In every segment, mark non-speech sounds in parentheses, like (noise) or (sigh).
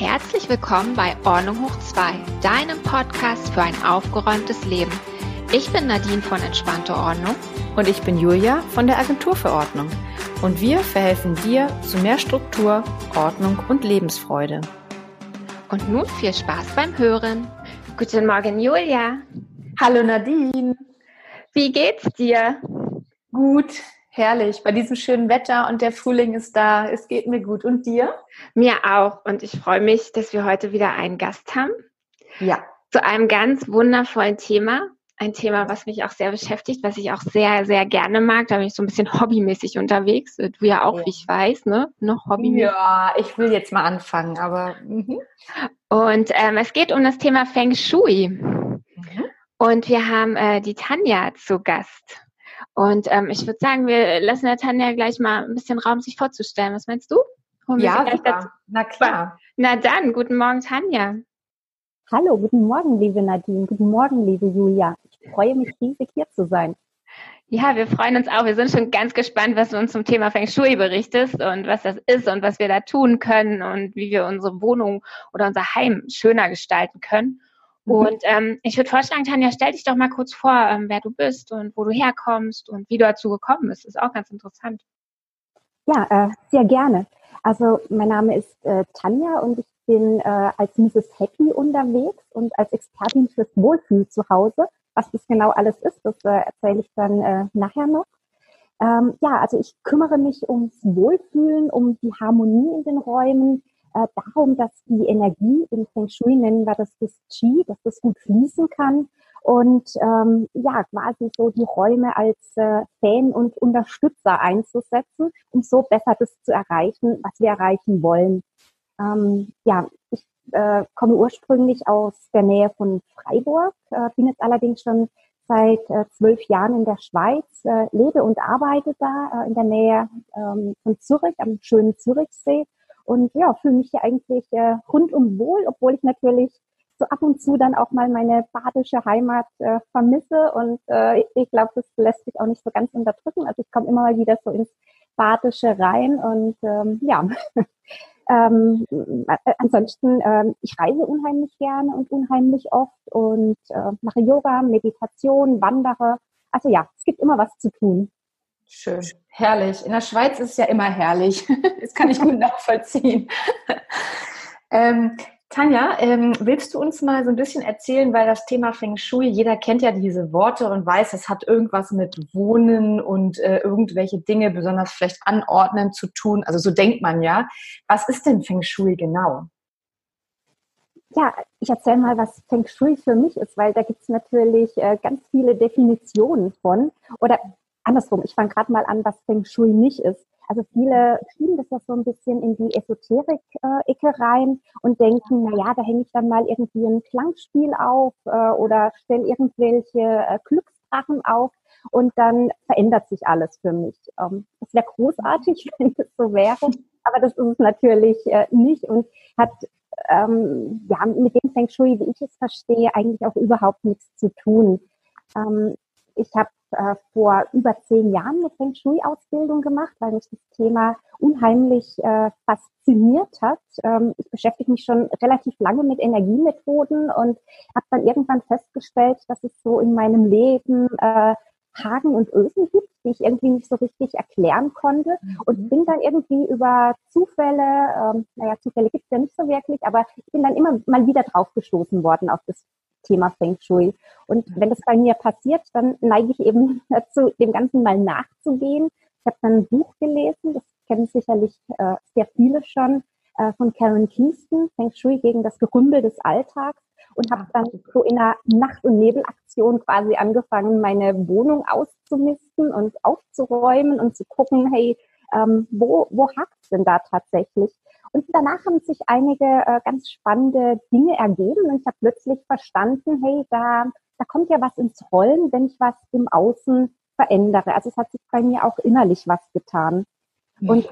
Herzlich willkommen bei Ordnung hoch 2, deinem Podcast für ein aufgeräumtes Leben. Ich bin Nadine von Entspannte Ordnung. Und ich bin Julia von der Agentur für Ordnung. Und wir verhelfen dir zu mehr Struktur, Ordnung und Lebensfreude. Und nun viel Spaß beim Hören. Guten Morgen, Julia. Hallo Nadine. Wie geht's dir? Gut, herrlich. Bei diesem schönen Wetter und der Frühling ist da. Es geht mir gut. Und dir? Mir auch. Und ich freue mich, dass wir heute wieder einen Gast haben. Ja. Zu einem ganz wundervollen Thema. Ein Thema, was mich auch sehr beschäftigt, was ich auch sehr, sehr gerne mag. Da bin ich so ein bisschen hobbymäßig unterwegs. Du ja auch, ja. wie ich weiß, ne? Noch hobbymäßig. Ja, ich will jetzt mal anfangen, aber. Mhm. Und ähm, es geht um das Thema Feng Shui. Mhm. Und wir haben äh, die Tanja zu Gast. Und ähm, ich würde sagen, wir lassen der Tanja gleich mal ein bisschen Raum, sich vorzustellen. Was meinst du? ja, super. Na klar. Na dann, guten Morgen, Tanja. Hallo, guten Morgen, liebe Nadine. Guten Morgen, liebe Julia. Ich freue mich riesig, hier zu sein. Ja, wir freuen uns auch. Wir sind schon ganz gespannt, was du uns zum Thema Feng Shui berichtest und was das ist und was wir da tun können und wie wir unsere Wohnung oder unser Heim schöner gestalten können. Und ähm, ich würde vorschlagen, Tanja, stell dich doch mal kurz vor, ähm, wer du bist und wo du herkommst und wie du dazu gekommen bist. Ist auch ganz interessant. Ja, äh, sehr gerne. Also mein Name ist äh, Tanja und ich bin äh, als Mrs. Happy unterwegs und als Expertin fürs Wohlfühl zu Hause. Was das genau alles ist, das äh, erzähle ich dann äh, nachher noch. Ähm, ja, also ich kümmere mich ums Wohlfühlen, um die Harmonie in den Räumen, äh, darum, dass die Energie im Feng Shui nennen wir das das Qi, dass das gut fließen kann und ähm, ja quasi so die Räume als äh, Fan und Unterstützer einzusetzen, um so besser das zu erreichen, was wir erreichen wollen. Ähm, ja, ich äh, komme ursprünglich aus der Nähe von Freiburg, äh, bin jetzt allerdings schon seit äh, zwölf Jahren in der Schweiz, äh, lebe und arbeite da äh, in der Nähe ähm, von Zürich, am schönen Zürichsee und ja, fühle mich hier eigentlich äh, rundum wohl, obwohl ich natürlich so ab und zu dann auch mal meine badische Heimat äh, vermisse. Und äh, ich glaube, das lässt sich auch nicht so ganz unterdrücken. Also ich komme immer mal wieder so ins Badische rein und ähm, ja. (laughs) ähm, äh, ansonsten, ähm, ich reise unheimlich gerne und unheimlich oft und äh, mache Yoga, Meditation, wandere. Also ja, es gibt immer was zu tun. Schön, herrlich. In der Schweiz ist es ja immer herrlich. (laughs) Das kann ich gut nachvollziehen. (laughs) ähm, Tanja, ähm, willst du uns mal so ein bisschen erzählen, weil das Thema Feng Shui, jeder kennt ja diese Worte und weiß, es hat irgendwas mit Wohnen und äh, irgendwelche Dinge, besonders vielleicht anordnen zu tun. Also so denkt man ja. Was ist denn Feng Shui genau? Ja, ich erzähle mal, was Feng Shui für mich ist, weil da gibt es natürlich äh, ganz viele Definitionen von. Oder andersrum, ich fange gerade mal an, was Feng Shui nicht ist. Also viele schieben das ja so ein bisschen in die Esoterik-Ecke rein und denken, na ja, da hänge ich dann mal irgendwie ein Klangspiel auf äh, oder stelle irgendwelche äh, Glücksdrachen auf und dann verändert sich alles für mich. Ähm, das wäre großartig, (laughs) wenn es so wäre, aber das ist es natürlich äh, nicht und hat ähm, ja, mit dem Feng Shui, wie ich es verstehe, eigentlich auch überhaupt nichts zu tun. Ähm, ich habe äh, vor über zehn Jahren eine Feng Shui-Ausbildung gemacht, weil mich das Thema unheimlich äh, fasziniert hat. Ähm, ich beschäftige mich schon relativ lange mit Energiemethoden und habe dann irgendwann festgestellt, dass es so in meinem Leben äh, Haken und Ösen gibt, die ich irgendwie nicht so richtig erklären konnte und mhm. bin dann irgendwie über Zufälle, ähm, naja, Zufälle gibt es ja nicht so wirklich, aber ich bin dann immer mal wieder draufgestoßen worden auf das Thema Feng Shui. Und wenn das bei mir passiert, dann neige ich eben (laughs) dazu, dem Ganzen mal nachzugehen. Ich habe dann ein Buch gelesen, das kennen sicherlich äh, sehr viele schon, äh, von Karen Kingston, Feng Shui gegen das Gerümpel des Alltags und habe dann so in einer Nacht- und Nebelaktion quasi angefangen, meine Wohnung auszumisten und aufzuräumen und zu gucken, hey, ähm, wo, wo hakt es denn da tatsächlich? Und danach haben sich einige äh, ganz spannende Dinge ergeben und ich habe plötzlich verstanden, hey, da, da kommt ja was ins Rollen, wenn ich was im Außen verändere. Also es hat sich bei mir auch innerlich was getan. Mhm. Und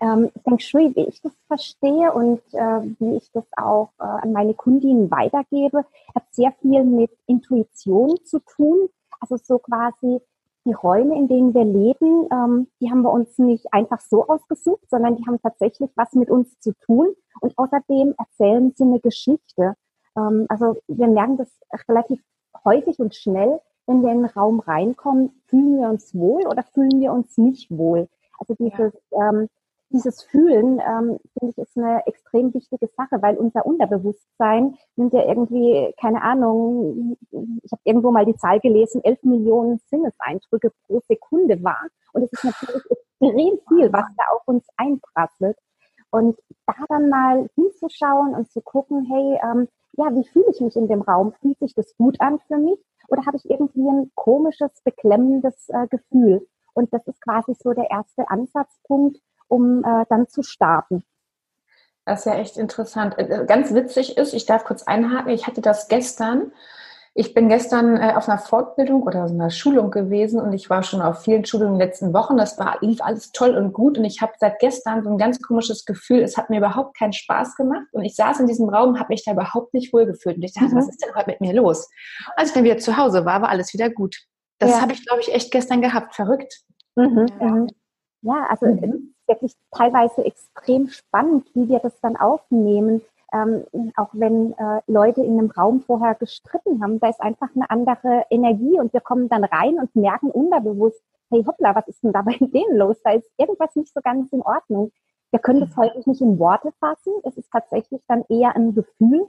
ähm, Feng Shui, wie ich das verstehe und äh, wie ich das auch äh, an meine Kundinnen weitergebe, hat sehr viel mit Intuition zu tun. Also so quasi die Räume, in denen wir leben, ähm, die haben wir uns nicht einfach so ausgesucht, sondern die haben tatsächlich was mit uns zu tun. Und außerdem erzählen sie eine Geschichte. Ähm, also wir merken das relativ häufig und schnell, wenn wir in den Raum reinkommen, fühlen wir uns wohl oder fühlen wir uns nicht wohl. Also dieses, ja. ähm, dieses Fühlen, ähm, finde ich, ist eine extrem wichtige Sache, weil unser Unterbewusstsein nimmt ja irgendwie, keine Ahnung, ich habe irgendwo mal die Zahl gelesen, 11 Millionen Sinneseindrücke pro Sekunde wahr. Und es ist natürlich extrem viel, was da auf uns einprasselt. Und da dann mal hinzuschauen und zu gucken, hey, ähm, ja, wie fühle ich mich in dem Raum? Fühlt sich das gut an für mich? Oder habe ich irgendwie ein komisches, beklemmendes äh, Gefühl? Und das ist quasi so der erste Ansatzpunkt, um äh, dann zu starten. Das ist ja echt interessant. Äh, äh, ganz witzig ist, ich darf kurz einhaken, ich hatte das gestern. Ich bin gestern äh, auf einer Fortbildung oder so einer Schulung gewesen und ich war schon auf vielen Schulungen in den letzten Wochen. Das war, lief alles toll und gut und ich habe seit gestern so ein ganz komisches Gefühl. Es hat mir überhaupt keinen Spaß gemacht und ich saß in diesem Raum, habe mich da überhaupt nicht wohl gefühlt und ich dachte, mhm. was ist denn heute mit mir los? Als ich dann wieder zu Hause war, war alles wieder gut. Das ja. habe ich, glaube ich, echt gestern gehabt. Verrückt. Mhm. Ja. ja, also mhm. Wirklich teilweise extrem spannend, wie wir das dann aufnehmen. Ähm, auch wenn äh, Leute in einem Raum vorher gestritten haben, da ist einfach eine andere Energie und wir kommen dann rein und merken unterbewusst, hey hoppla, was ist denn da (laughs) bei denen los? Da ist irgendwas nicht so ganz in Ordnung. Wir können das häufig nicht in Worte fassen. Es ist tatsächlich dann eher ein Gefühl,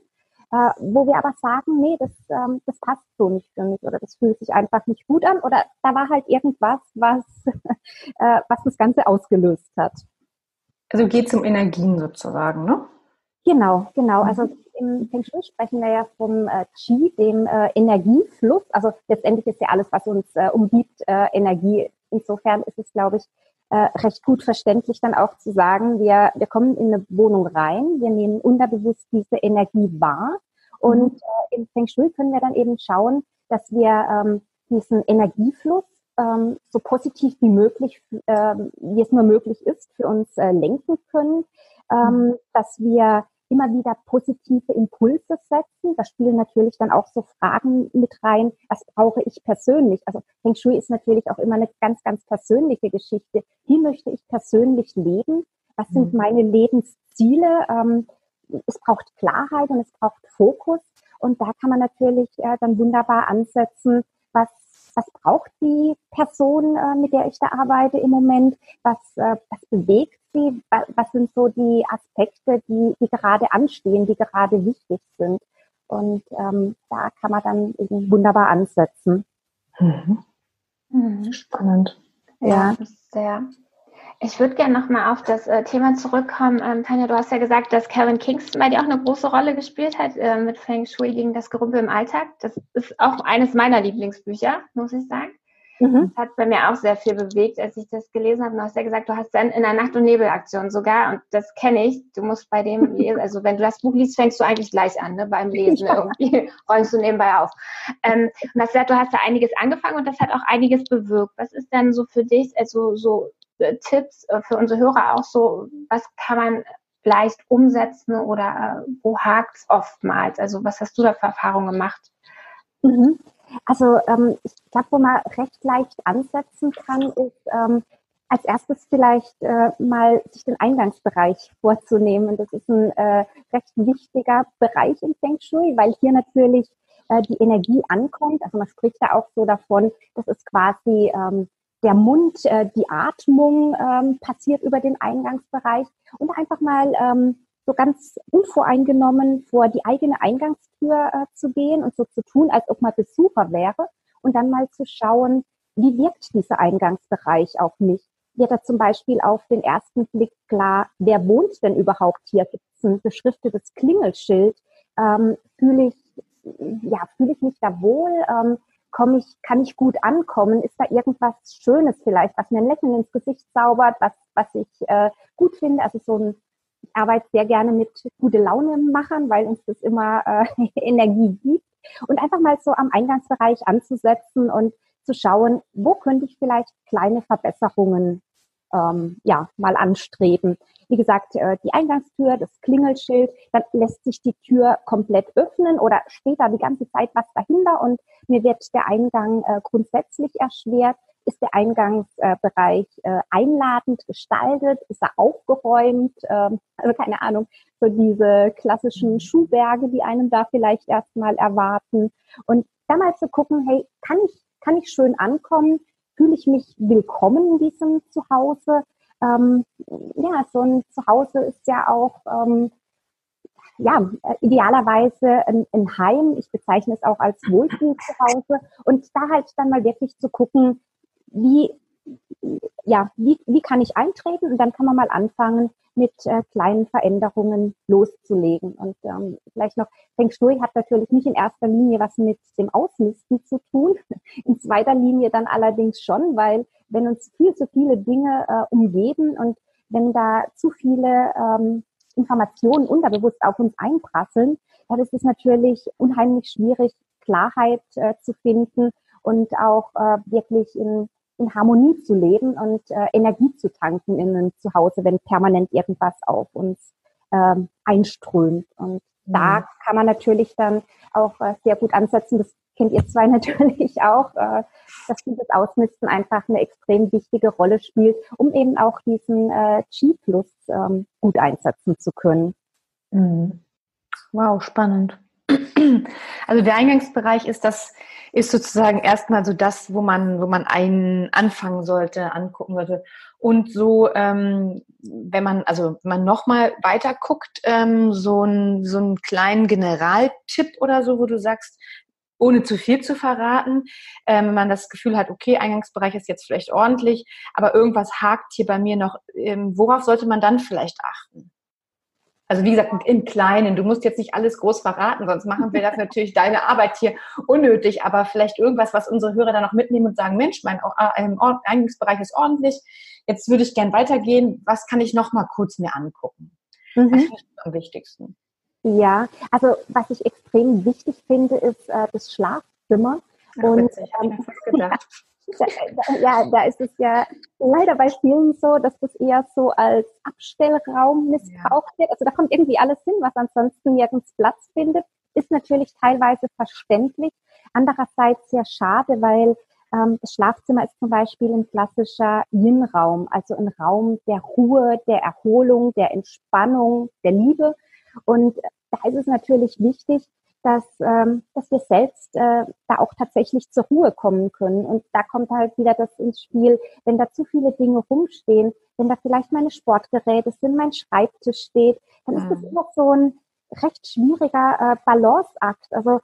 äh, wo wir aber sagen, nee, das, ähm, das passt so nicht für mich oder das fühlt sich einfach nicht gut an oder da war halt irgendwas, was, (laughs) äh, was das Ganze ausgelöst hat. Also geht es um Energien sozusagen, ne? Genau, genau. Also mhm. im Feng Shui sprechen wir ja vom äh, Qi, dem äh, Energiefluss. Also letztendlich ist ja alles, was uns äh, umgibt, äh, Energie. Insofern ist es, glaube ich, äh, recht gut verständlich dann auch zu sagen, wir, wir kommen in eine Wohnung rein, wir nehmen unterbewusst diese Energie wahr und mhm. äh, im Feng Shui können wir dann eben schauen, dass wir ähm, diesen Energiefluss ähm, so positiv wie möglich, ähm, wie es nur möglich ist, für uns äh, lenken können, ähm, mhm. dass wir immer wieder positive Impulse setzen. Da spielen natürlich dann auch so Fragen mit rein, was brauche ich persönlich? Also Feng Shui ist natürlich auch immer eine ganz, ganz persönliche Geschichte. Wie möchte ich persönlich leben? Was sind mhm. meine Lebensziele? Ähm, es braucht Klarheit und es braucht Fokus. Und da kann man natürlich äh, dann wunderbar ansetzen, was braucht die Person, äh, mit der ich da arbeite im Moment? Was, äh, was bewegt sie? Was sind so die Aspekte, die, die gerade anstehen, die gerade wichtig sind? Und ähm, da kann man dann eben wunderbar ansetzen. Mhm. Mhm. Spannend. Ja, ja. sehr. Ich würde gerne nochmal auf das äh, Thema zurückkommen. Ähm, Tanja, du hast ja gesagt, dass Kevin Kingston bei dir auch eine große Rolle gespielt hat äh, mit Feng Shui gegen das Gerümpel im Alltag. Das ist auch eines meiner Lieblingsbücher, muss ich sagen. Mhm. Das hat bei mir auch sehr viel bewegt, als ich das gelesen habe. Du hast ja gesagt, du hast dann in der Nacht- und Nebelaktion sogar, und das kenne ich, du musst bei dem (laughs) lesen, also wenn du das Buch liest, fängst du eigentlich gleich an, ne, beim Lesen ja. irgendwie, (laughs) räumst du nebenbei auf. Ähm, und hast gesagt, du hast da einiges angefangen und das hat auch einiges bewirkt. Was ist denn so für dich, also so Tipps äh, für unsere Hörer auch so, was kann man leicht umsetzen oder äh, wo hakt es oftmals? Also was hast du da für Erfahrungen gemacht? Mhm. Also ähm, ich glaube, wo man recht leicht ansetzen kann, ist ähm, als erstes vielleicht äh, mal sich den Eingangsbereich vorzunehmen. Das ist ein äh, recht wichtiger Bereich im Feng Shui, weil hier natürlich äh, die Energie ankommt. Also man spricht da auch so davon, das ist quasi ähm, der Mund, äh, die Atmung ähm, passiert über den Eingangsbereich und einfach mal ähm, so ganz unvoreingenommen vor die eigene Eingangstür äh, zu gehen und so zu tun, als ob man Besucher wäre und dann mal zu schauen, wie wirkt dieser Eingangsbereich auf mich? Wird da zum Beispiel auf den ersten Blick klar, wer wohnt denn überhaupt hier? Gibt es ein beschriftetes Klingelschild? Ähm, fühle ich, ja, fühle ich mich da wohl? Ähm, komme ich, kann ich gut ankommen? Ist da irgendwas Schönes vielleicht, was mir ein Lächeln ins Gesicht zaubert, was, was ich äh, gut finde? Also so ein, ich arbeite sehr gerne mit gute Laune machen, weil uns das immer äh, (laughs) Energie gibt. Und einfach mal so am Eingangsbereich anzusetzen und zu schauen, wo könnte ich vielleicht kleine Verbesserungen ähm, ja, mal anstreben. Wie gesagt, äh, die Eingangstür, das Klingelschild, dann lässt sich die Tür komplett öffnen oder steht da die ganze Zeit was dahinter und mir wird der Eingang äh, grundsätzlich erschwert. ist der Eingangsbereich äh, einladend gestaltet? Ist er aufgeräumt? Ähm, also keine Ahnung, so diese klassischen Schuhberge, die einem da vielleicht erstmal erwarten. Und da mal zu gucken, hey, kann ich, kann ich schön ankommen? Fühle ich mich willkommen in diesem Zuhause? Ähm, ja, so ein Zuhause ist ja auch ähm, ja, idealerweise ein, ein, Heim. Ich bezeichne es auch als Wohlfühl zu Hause. Und da halt dann mal wirklich zu gucken, wie, ja, wie, wie kann ich eintreten? Und dann kann man mal anfangen, mit äh, kleinen Veränderungen loszulegen. Und ähm, vielleicht noch, Feng Shui hat natürlich nicht in erster Linie was mit dem Ausmisten zu tun, (laughs) in zweiter Linie dann allerdings schon, weil wenn uns viel zu viele Dinge äh, umgeben und wenn da zu viele ähm, Informationen unterbewusst auf uns einprasseln, dann ist es natürlich unheimlich schwierig, Klarheit äh, zu finden und auch äh, wirklich in, in Harmonie zu leben und äh, Energie zu tanken in einem Zuhause, wenn permanent irgendwas auf uns ähm, einströmt. Und mhm. da kann man natürlich dann auch äh, sehr gut ansetzen. Das kennt ihr zwei (laughs) natürlich auch, äh, dass dieses Ausmisten einfach eine extrem wichtige Rolle spielt, um eben auch diesen äh, G-Plus ähm, gut einsetzen zu können. Mhm. Wow, spannend. Also der Eingangsbereich ist das, ist sozusagen erstmal so das, wo man, wo man einen anfangen sollte, angucken sollte. Und so, ähm, wenn man, also wenn man nochmal weiter guckt, ähm, so, ein, so einen kleinen Generaltipp oder so, wo du sagst, ohne zu viel zu verraten, ähm, wenn man das Gefühl hat, okay, Eingangsbereich ist jetzt vielleicht ordentlich, aber irgendwas hakt hier bei mir noch, ähm, worauf sollte man dann vielleicht achten? Also wie gesagt, im Kleinen. Du musst jetzt nicht alles groß verraten, sonst machen wir das (laughs) natürlich deine Arbeit hier unnötig. Aber vielleicht irgendwas, was unsere Hörer dann auch mitnehmen und sagen, Mensch, mein äh, Eingangsbereich ist ordentlich. Jetzt würde ich gern weitergehen. Was kann ich noch mal kurz mir angucken? Mhm. Das ist am wichtigsten. Ja, also was ich extrem wichtig finde, ist äh, das Schlafzimmer. Ach, und witzig, ähm, gedacht. (laughs) ja, da ist es ja leider bei vielen so, dass das eher so als Abstellraum missbraucht ja. wird. Also da kommt irgendwie alles hin, was ansonsten nirgends Platz findet. Ist natürlich teilweise verständlich. Andererseits sehr schade, weil ähm, das Schlafzimmer ist zum Beispiel ein klassischer Yin-Raum, also ein Raum der Ruhe, der Erholung, der Entspannung, der Liebe. Und da ist es natürlich wichtig, dass, ähm, dass wir selbst äh, da auch tatsächlich zur Ruhe kommen können. Und da kommt halt wieder das ins Spiel, wenn da zu viele Dinge rumstehen, wenn da vielleicht meine Sportgeräte sind, mein Schreibtisch steht, dann ist das mhm. immer so ein recht schwieriger äh, Balanceakt. Also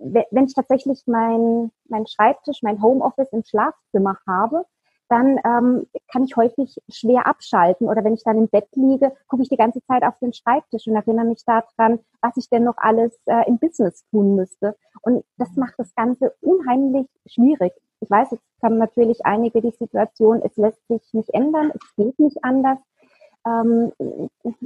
wenn ich tatsächlich mein, mein Schreibtisch, mein Homeoffice im Schlafzimmer habe, dann ähm, kann ich häufig schwer abschalten. Oder wenn ich dann im Bett liege, gucke ich die ganze Zeit auf den Schreibtisch und erinnere mich daran, was ich denn noch alles äh, im Business tun müsste. Und das macht das Ganze unheimlich schwierig. Ich weiß, jetzt haben natürlich einige die Situation, es lässt sich nicht ändern, es geht nicht anders. Ähm,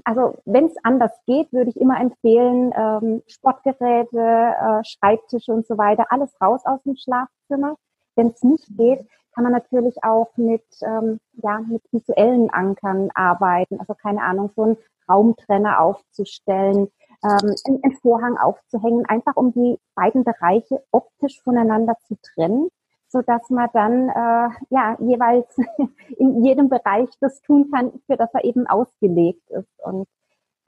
also wenn es anders geht, würde ich immer empfehlen, ähm, Sportgeräte, äh, Schreibtische und so weiter, alles raus aus dem Schlafzimmer. Wenn es nicht geht, kann man natürlich auch mit, ähm, ja, mit visuellen Ankern arbeiten. Also keine Ahnung, so einen Raumtrenner aufzustellen, ähm, einen, Vorhang aufzuhängen, einfach um die beiden Bereiche optisch voneinander zu trennen so dass man dann äh, ja jeweils (laughs) in jedem Bereich das tun kann, für das er eben ausgelegt ist. Und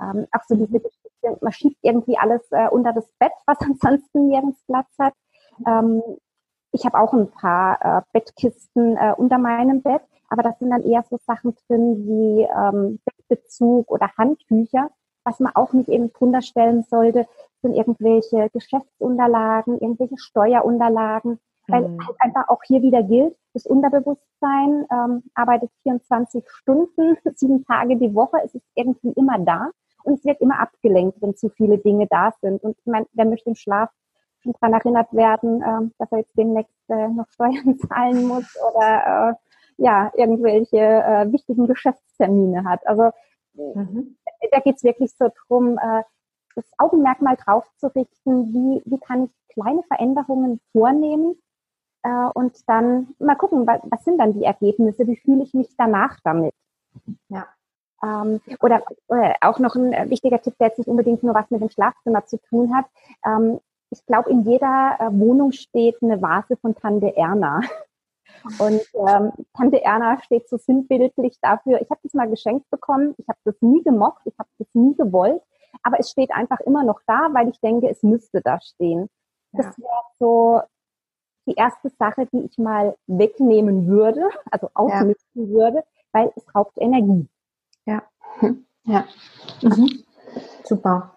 ähm, auch so diese Geschichte, man schiebt irgendwie alles äh, unter das Bett, was (laughs) ansonsten nirgends Platz hat. Ähm, ich habe auch ein paar äh, Bettkisten äh, unter meinem Bett, aber das sind dann eher so Sachen drin wie ähm, Bettbezug oder Handtücher. Was man auch nicht eben drunter stellen sollte, sind irgendwelche Geschäftsunterlagen, irgendwelche Steuerunterlagen, weil mhm. halt einfach auch hier wieder gilt, das Unterbewusstsein ähm, arbeitet 24 Stunden, (laughs) sieben Tage die Woche, es ist irgendwie immer da und es wird immer abgelenkt, wenn zu viele Dinge da sind. Und ich meine, wer möchte im Schlaf daran erinnert werden, äh, dass er jetzt demnächst äh, noch (laughs) Steuern zahlen muss oder äh, ja, irgendwelche äh, wichtigen Geschäftstermine hat. Also mhm. da geht es wirklich so drum, das Augenmerk mal drauf zu richten, wie, wie kann ich kleine Veränderungen vornehmen und dann mal gucken, was, was sind dann die Ergebnisse, wie fühle ich mich danach damit. Ja. Ähm, oder, oder auch noch ein wichtiger Tipp, der jetzt nicht unbedingt nur was mit dem Schlafzimmer zu tun hat. Ähm, ich glaube, in jeder äh, Wohnung steht eine Vase von Tante Erna. (laughs) Und ähm, Tante Erna steht so sinnbildlich dafür. Ich habe das mal geschenkt bekommen. Ich habe das nie gemocht. Ich habe das nie gewollt. Aber es steht einfach immer noch da, weil ich denke, es müsste da stehen. Ja. Das wäre so die erste Sache, die ich mal wegnehmen würde, also ausmisten ja. würde, weil es raubt Energie. Ja. (laughs) Ja. Mhm. Super.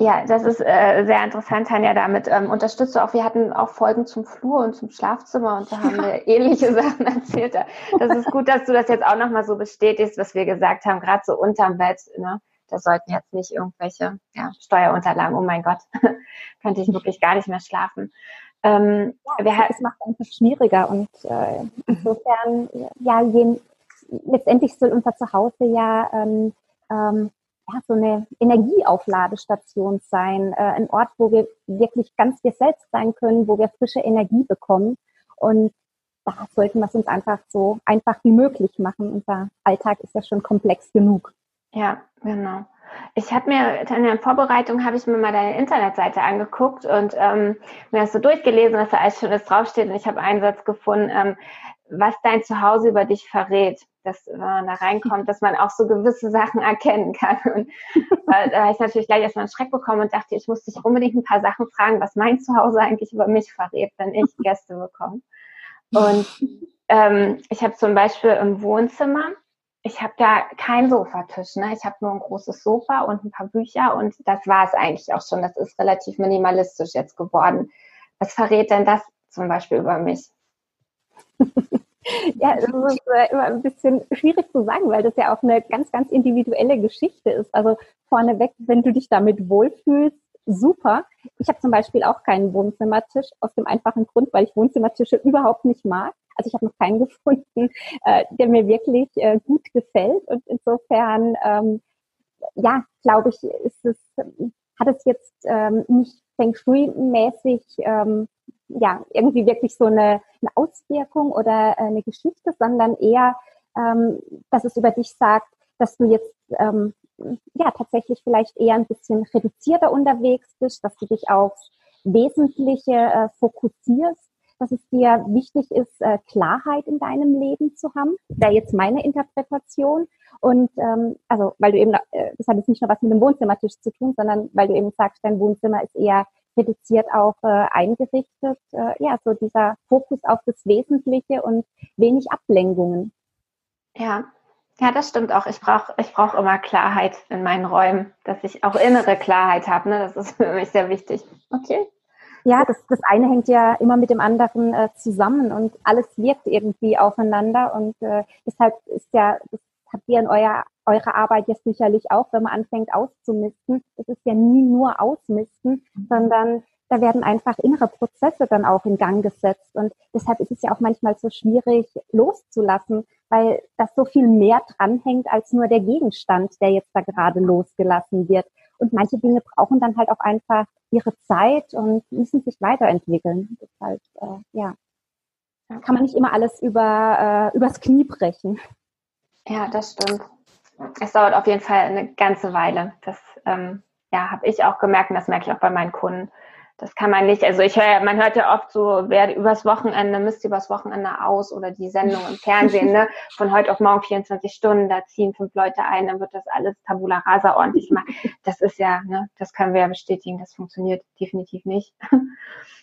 Ja, das ist äh, sehr interessant, Tanja. Damit ähm, unterstützt du auch. Wir hatten auch Folgen zum Flur und zum Schlafzimmer und da haben wir ähnliche (laughs) Sachen erzählt. Das ist gut, dass du das jetzt auch nochmal so bestätigst, was wir gesagt haben, gerade so unterm Bett. Ne? Da sollten jetzt nicht irgendwelche ja, Steuerunterlagen, oh mein Gott, (laughs) könnte ich wirklich gar nicht mehr schlafen. Ähm, ja, es macht einfach schwieriger und äh, insofern, ja, je, letztendlich soll unser Zuhause ja ähm, ähm, ja, so eine Energieaufladestation sein, äh, ein Ort, wo wir wirklich ganz wir selbst sein können, wo wir frische Energie bekommen. Und da sollten wir es uns einfach so einfach wie möglich machen. Unser Alltag ist ja schon komplex genug. Ja, genau. Ich habe mir in der Vorbereitung habe ich mir mal deine Internetseite angeguckt und ähm, mir das so durchgelesen, was da alles Schönes draufsteht. Und ich habe einen Satz gefunden, ähm, was dein Zuhause über dich verrät dass wenn man da reinkommt, dass man auch so gewisse Sachen erkennen kann. Und äh, da habe ich natürlich gleich erstmal einen Schreck bekommen und dachte, ich muss dich unbedingt ein paar Sachen fragen, was mein Zuhause eigentlich über mich verrät, wenn ich (laughs) Gäste bekomme. Und ähm, ich habe zum Beispiel im Wohnzimmer, ich habe da keinen Sofatisch, ne? Ich habe nur ein großes Sofa und ein paar Bücher und das war es eigentlich auch schon. Das ist relativ minimalistisch jetzt geworden. Was verrät denn das zum Beispiel über mich? (laughs) (laughs) Ja, das ist äh, immer ein bisschen schwierig zu sagen, weil das ja auch eine ganz, ganz individuelle Geschichte ist. Also vorneweg, wenn du dich damit wohlfühlst, super. Ich habe zum Beispiel auch keinen Wohnzimmertisch aus dem einfachen Grund, weil ich Wohnzimmertische überhaupt nicht mag. Also ich habe noch keinen (laughs) gefunden, äh, der mir wirklich äh, gut gefällt. Und insofern, ähm, ja, glaube ich, ist es, hat es jetzt ähm, nicht Feng Shui-mäßig ähm, ja, irgendwie wirklich so eine, eine Auswirkung oder äh, eine Geschichte, sondern eher, ähm, dass es über dich sagt, dass du jetzt ähm, ja tatsächlich vielleicht eher ein bisschen reduzierter unterwegs bist, dass du dich aufs Wesentliche äh, fokussierst, dass es dir wichtig ist, äh, Klarheit in deinem Leben zu haben. Wäre jetzt meine Interpretation. Und ähm, also, weil du eben, äh, das hat jetzt nicht nur was mit dem Wohnzimmertisch zu tun, sondern weil du eben sagst, dein Wohnzimmer ist eher reduziert auch äh, eingerichtet. Äh, ja, so dieser Fokus auf das Wesentliche und wenig Ablenkungen. Ja, ja, das stimmt auch. Ich brauche ich brauch immer Klarheit in meinen Räumen, dass ich auch innere Klarheit habe. Ne? Das ist (laughs) für mich sehr wichtig. Okay. Ja, das, das eine hängt ja immer mit dem anderen äh, zusammen und alles wirkt irgendwie aufeinander und äh, deshalb ist ja, das habt ihr in euer eure Arbeit jetzt sicherlich auch, wenn man anfängt auszumisten. Es ist ja nie nur ausmisten, sondern da werden einfach innere Prozesse dann auch in Gang gesetzt. Und deshalb ist es ja auch manchmal so schwierig loszulassen, weil das so viel mehr dranhängt als nur der Gegenstand, der jetzt da gerade losgelassen wird. Und manche Dinge brauchen dann halt auch einfach ihre Zeit und müssen sich weiterentwickeln. Deshalb, äh, ja, kann man nicht immer alles über, äh, übers Knie brechen. Ja, das stimmt es dauert auf jeden Fall eine ganze Weile. Das ähm, ja, habe ich auch gemerkt und das merke ich auch bei meinen Kunden. Das kann man nicht, also ich höre, man hört ja oft so, wer übers Wochenende, misst übers Wochenende aus oder die Sendung im Fernsehen, ne, von heute auf morgen 24 Stunden, da ziehen fünf Leute ein, dann wird das alles tabula rasa ordentlich gemacht. Das ist ja, ne, das können wir ja bestätigen, das funktioniert definitiv nicht.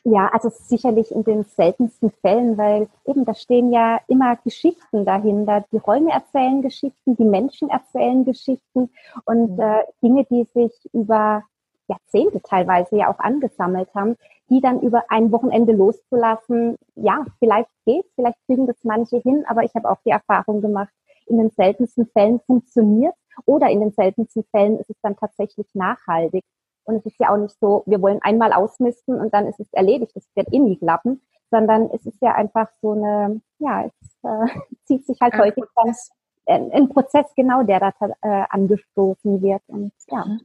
Ja, also sicherlich in den seltensten Fällen, weil eben da stehen ja immer Geschichten dahinter. Die Räume erzählen Geschichten, die Menschen erzählen Geschichten und mhm. äh, Dinge, die sich über Jahrzehnte teilweise ja auch angesammelt haben, die dann über ein Wochenende loszulassen, ja, vielleicht geht, vielleicht kriegen das manche hin, aber ich habe auch die Erfahrung gemacht, in den seltensten Fällen funktioniert oder in den seltensten Fällen ist es dann tatsächlich nachhaltig. Und es ist ja auch nicht so, wir wollen einmal ausmisten und dann ist es erledigt, das wird eh nie klappen, sondern es ist ja einfach so eine, ja, es äh, (laughs) zieht sich halt ein häufig Prozess. dann ein Prozess genau, der da äh, angestoßen wird. Und ja. Mhm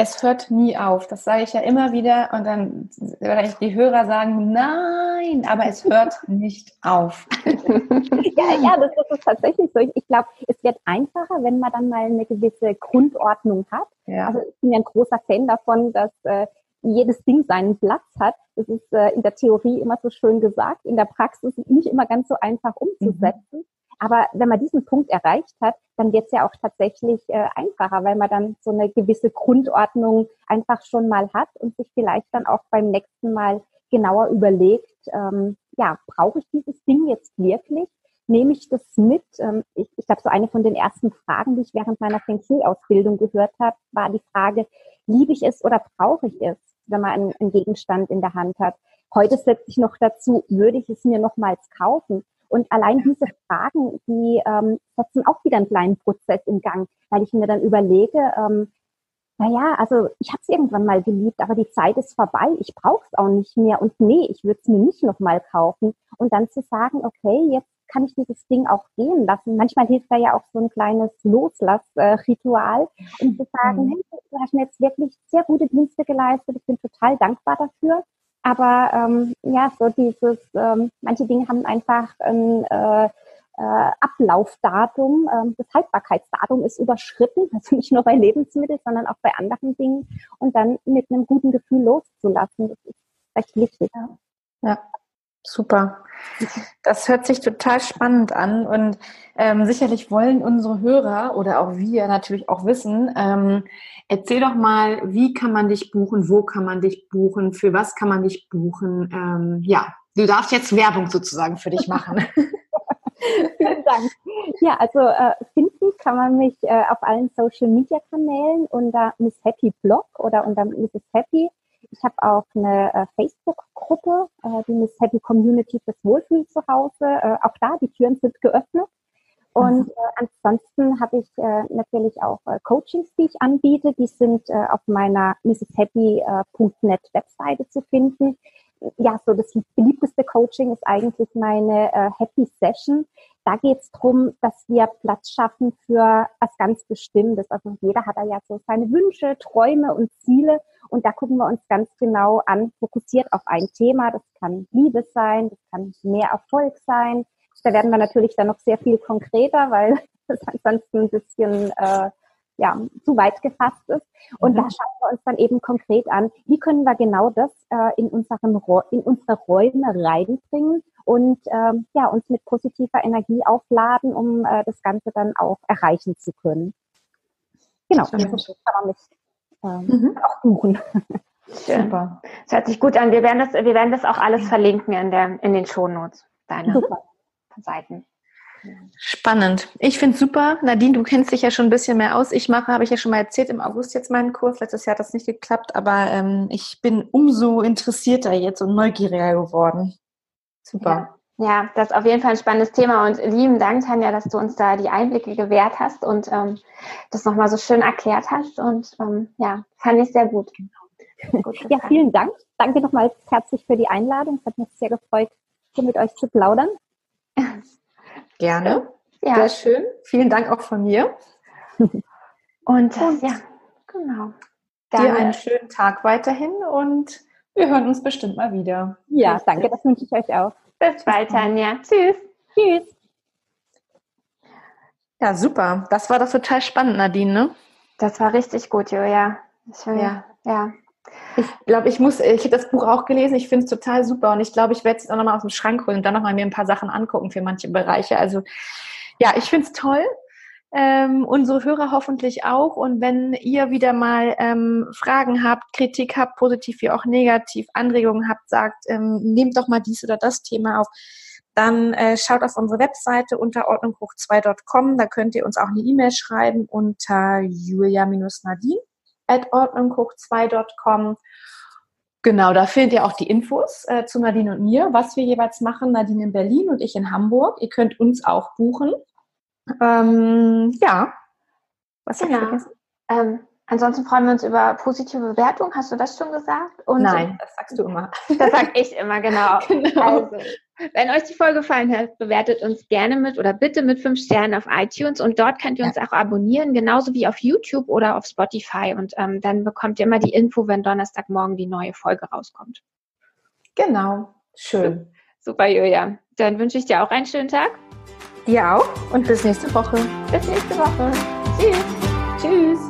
es hört nie auf. Das sage ich ja immer wieder und dann oder die Hörer sagen, nein, aber es hört nicht auf. (laughs) ja, ja, das, das ist tatsächlich so. Ich, ich glaube, es wird einfacher, wenn man dann mal eine gewisse Grundordnung hat. Ja. Also ich bin ja ein großer Fan davon, dass äh, jedes Ding seinen Platz hat. Das ist äh, in der Theorie immer so schön gesagt, in der Praxis nicht immer ganz so einfach umzusetzen. Mhm. Aber wenn man diesen Punkt erreicht hat, dann wird es ja auch tatsächlich äh, einfacher, weil man dann so eine gewisse Grundordnung einfach schon mal hat und sich vielleicht dann auch beim nächsten Mal genauer überlegt, ähm, ja, brauche ich dieses Ding jetzt wirklich? Nehme ich das mit? Ähm, ich ich glaube, so eine von den ersten Fragen, die ich während meiner Feng Shui-Ausbildung gehört habe, war die Frage, liebe ich es oder brauche ich es, wenn man einen, einen Gegenstand in der Hand hat? Heute setze ich noch dazu, würde ich es mir nochmals kaufen? Und allein diese Fragen, die ähm, setzen auch wieder einen kleinen Prozess in Gang, weil ich mir dann überlege, ähm, naja, also ich habe es irgendwann mal geliebt, aber die Zeit ist vorbei, ich brauche es auch nicht mehr und nee, ich würde es mir nicht nochmal kaufen. Und dann zu sagen, okay, jetzt kann ich dieses Ding auch gehen lassen. Manchmal hilft da ja auch so ein kleines Loslassritual, äh, um zu sagen, mhm. hey, du hast mir jetzt wirklich sehr gute Dienste geleistet, ich bin total dankbar dafür. Aber ähm, ja, so dieses, ähm, manche Dinge haben einfach ein äh, äh, Ablaufdatum, ähm, das Haltbarkeitsdatum ist überschritten, (laughs) also nicht nur bei Lebensmitteln, sondern auch bei anderen Dingen. Und dann mit einem guten Gefühl loszulassen, das ist recht wichtig. Ja, super. Das hört sich total spannend an und ähm, sicherlich wollen unsere Hörer oder auch wir natürlich auch wissen, ähm, erzähl doch mal, wie kann man dich buchen, wo kann man dich buchen, für was kann man dich buchen? Ähm, ja, du darfst jetzt Werbung sozusagen für dich machen. (laughs) (laughs) Vielen Dank. Ja, also äh, finden kann man mich äh, auf allen Social Media Kanälen unter Miss Happy Blog oder unter Mrs. Happy. Ich habe auch eine äh, Facebook-Gruppe, äh, die Miss Happy Community fürs Wohlfühl zu Hause. Äh, auch da, die Türen sind geöffnet. Und mhm. äh, ansonsten habe ich äh, natürlich auch äh, Coachings, die ich anbiete. Die sind äh, auf meiner mrshappy.net Webseite zu finden. Ja, so das beliebteste Coaching ist eigentlich meine äh, Happy Session. Da geht es darum, dass wir Platz schaffen für was ganz Bestimmtes. Also jeder hat da ja so seine Wünsche, Träume und Ziele. Und da gucken wir uns ganz genau an, fokussiert auf ein Thema. Das kann Liebe sein, das kann mehr Erfolg sein, da werden wir natürlich dann noch sehr viel konkreter, weil (laughs) es ansonsten ein bisschen äh, ja, zu weit gefasst ist. Und mhm. da schauen wir uns dann eben konkret an, wie können wir genau das äh, in, unseren, in unsere Räume reinbringen und ähm, ja, uns mit positiver Energie aufladen, um äh, das Ganze dann auch erreichen zu können. Genau, das kann man mich ähm, mhm. auch buchen. Super. Das hört sich gut an. Wir werden das, wir werden das auch alles verlinken in, der, in den Shownotes. Deine. Super. Seiten. Spannend. Ich finde es super. Nadine, du kennst dich ja schon ein bisschen mehr aus. Ich mache, habe ich ja schon mal erzählt, im August jetzt meinen Kurs. Letztes Jahr hat das nicht geklappt, aber ähm, ich bin umso interessierter jetzt und neugieriger geworden. Super. Ja. Ja. das ist auf jeden Fall ein spannendes Thema und lieben Dank, Tanja, dass du uns da die Einblicke gewährt hast und ähm, das nochmal so schön erklärt hast und ähm, ja, fand ich sehr gut. gut ja, vielen Dank. Danke nochmal herzlich für die Einladung. Es hat mich sehr gefreut, hier mit euch zu plaudern. (laughs) Gerne. Ja. Sehr schön. Vielen Dank auch von mir. (laughs) Und, und ja, genau. Dann, dir einen schönen Tag weiterhin und wir hören uns bestimmt mal wieder. Ja, danke, das wünsche ich euch auch. Bis bald, Tanja. Tschüss. Tschüss. Ja, super. Das war doch total spannend, Nadine, ne? Das war richtig gut, Julia. Ich, ja. ja. Ich glaube, ich muss, ich habe das Buch auch gelesen, ich finde es total super und ich glaube, ich werde es auch nochmal aus dem Schrank holen und dann nochmal mir ein paar Sachen angucken für manche Bereiche. Also ja, ich finde es toll. Ähm, unsere Hörer hoffentlich auch. Und wenn ihr wieder mal ähm, Fragen habt, Kritik habt, positiv wie auch negativ, Anregungen habt, sagt, ähm, nehmt doch mal dies oder das Thema auf, dann äh, schaut auf unsere Webseite unter ordnunghoch2.com. Da könnt ihr uns auch eine E-Mail schreiben unter julia-nadine at ordnunghoch2.com. Genau, da findet ihr auch die Infos äh, zu Nadine und mir, was wir jeweils machen. Nadine in Berlin und ich in Hamburg. Ihr könnt uns auch buchen. Ähm, ja. Was genau. Ähm, ansonsten freuen wir uns über positive Bewertungen. Hast du das schon gesagt? Und Nein, das sagst du immer. (laughs) Das sag ich immer, genau. (laughs) genau. Also, wenn euch die Folge gefallen hat, bewertet uns gerne mit oder bitte mit fünf Sternen auf iTunes und dort könnt ihr uns auch abonnieren, genauso wie auf YouTube oder auf Spotify und ähm, dann bekommt ihr immer die Info, wenn Donnerstagmorgen die neue Folge rauskommt. Genau, schön. Super, Julia. Dann wünsche ich dir auch einen schönen Tag. Dir auch und bis nächste Woche. Bis nächste Woche. Tschüss. Tschüss.